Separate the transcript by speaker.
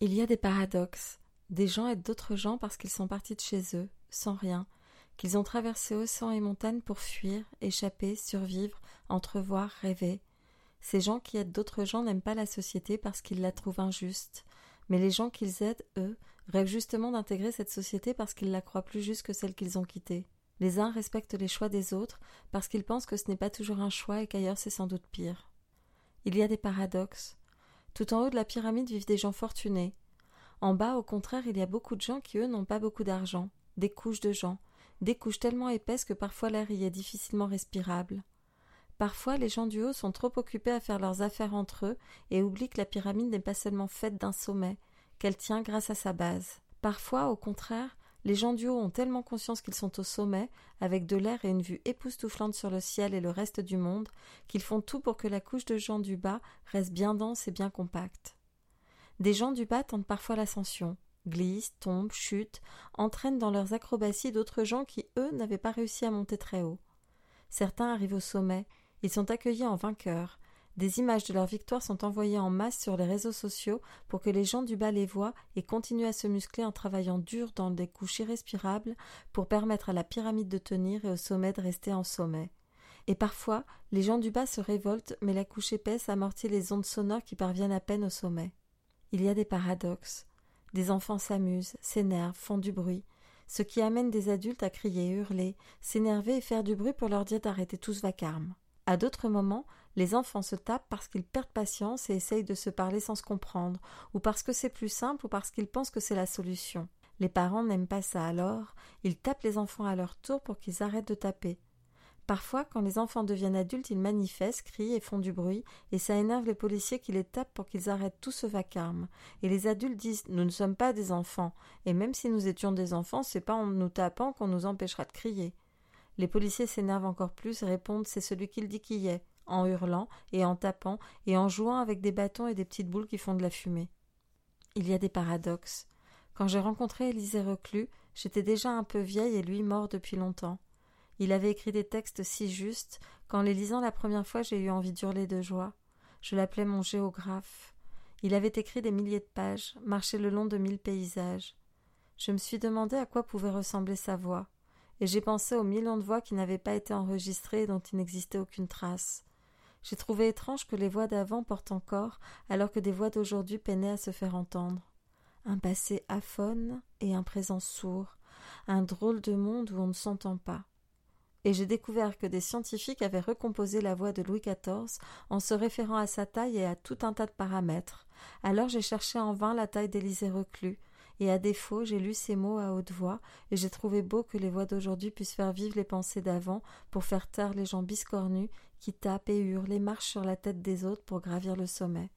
Speaker 1: Il y a des paradoxes. Des gens aident d'autres gens parce qu'ils sont partis de chez eux, sans rien, qu'ils ont traversé océans et montagnes pour fuir, échapper, survivre, entrevoir, rêver. Ces gens qui aident d'autres gens n'aiment pas la société parce qu'ils la trouvent injuste. Mais les gens qu'ils aident, eux, rêvent justement d'intégrer cette société parce qu'ils la croient plus juste que celle qu'ils ont quittée. Les uns respectent les choix des autres parce qu'ils pensent que ce n'est pas toujours un choix et qu'ailleurs c'est sans doute pire. Il y a des paradoxes. Tout en haut de la pyramide vivent des gens fortunés. En bas, au contraire, il y a beaucoup de gens qui, eux, n'ont pas beaucoup d'argent, des couches de gens, des couches tellement épaisses que parfois l'air y est difficilement respirable. Parfois, les gens du haut sont trop occupés à faire leurs affaires entre eux et oublient que la pyramide n'est pas seulement faite d'un sommet, qu'elle tient grâce à sa base. Parfois, au contraire, les gens du haut ont tellement conscience qu'ils sont au sommet, avec de l'air et une vue époustouflante sur le ciel et le reste du monde, qu'ils font tout pour que la couche de gens du bas reste bien dense et bien compacte. Des gens du bas tentent parfois l'ascension, glissent, tombent, chutent, entraînent dans leurs acrobaties d'autres gens qui, eux, n'avaient pas réussi à monter très haut. Certains arrivent au sommet, ils sont accueillis en vainqueurs, des images de leur victoire sont envoyées en masse sur les réseaux sociaux pour que les gens du bas les voient et continuent à se muscler en travaillant dur dans des couches irrespirables pour permettre à la pyramide de tenir et au sommet de rester en sommet. Et parfois, les gens du bas se révoltent, mais la couche épaisse amortit les ondes sonores qui parviennent à peine au sommet. Il y a des paradoxes. Des enfants s'amusent, s'énervent, font du bruit, ce qui amène des adultes à crier, hurler, s'énerver et faire du bruit pour leur dire d'arrêter tout ce vacarme. À d'autres moments, les enfants se tapent parce qu'ils perdent patience et essayent de se parler sans se comprendre, ou parce que c'est plus simple, ou parce qu'ils pensent que c'est la solution. Les parents n'aiment pas ça alors, ils tapent les enfants à leur tour pour qu'ils arrêtent de taper. Parfois, quand les enfants deviennent adultes, ils manifestent, crient et font du bruit, et ça énerve les policiers qui les tapent pour qu'ils arrêtent tout ce vacarme. Et les adultes disent Nous ne sommes pas des enfants, et même si nous étions des enfants, c'est pas en nous tapant qu'on nous empêchera de crier. Les policiers s'énervent encore plus et répondent c'est celui qu'il dit qui est, en hurlant et en tapant et en jouant avec des bâtons et des petites boules qui font de la fumée. Il y a des paradoxes. Quand j'ai rencontré Élisée Reclus, j'étais déjà un peu vieille et lui mort depuis longtemps. Il avait écrit des textes si justes qu'en les lisant la première fois j'ai eu envie d'hurler de joie. Je l'appelais mon géographe. Il avait écrit des milliers de pages, marché le long de mille paysages. Je me suis demandé à quoi pouvait ressembler sa voix et j'ai pensé aux millions de voix qui n'avaient pas été enregistrées et dont il n'existait aucune trace. J'ai trouvé étrange que les voix d'avant portent encore, alors que des voix d'aujourd'hui peinaient à se faire entendre. Un passé aphone et un présent sourd, un drôle de monde où on ne s'entend pas. Et j'ai découvert que des scientifiques avaient recomposé la voix de Louis XIV en se référant à sa taille et à tout un tas de paramètres. Alors j'ai cherché en vain la taille d'Élisée Reclus, et à défaut j'ai lu ces mots à haute voix, et j'ai trouvé beau que les voix d'aujourd'hui puissent faire vivre les pensées d'avant pour faire taire les gens biscornus qui tapent et hurlent et marchent sur la tête des autres pour gravir le sommet.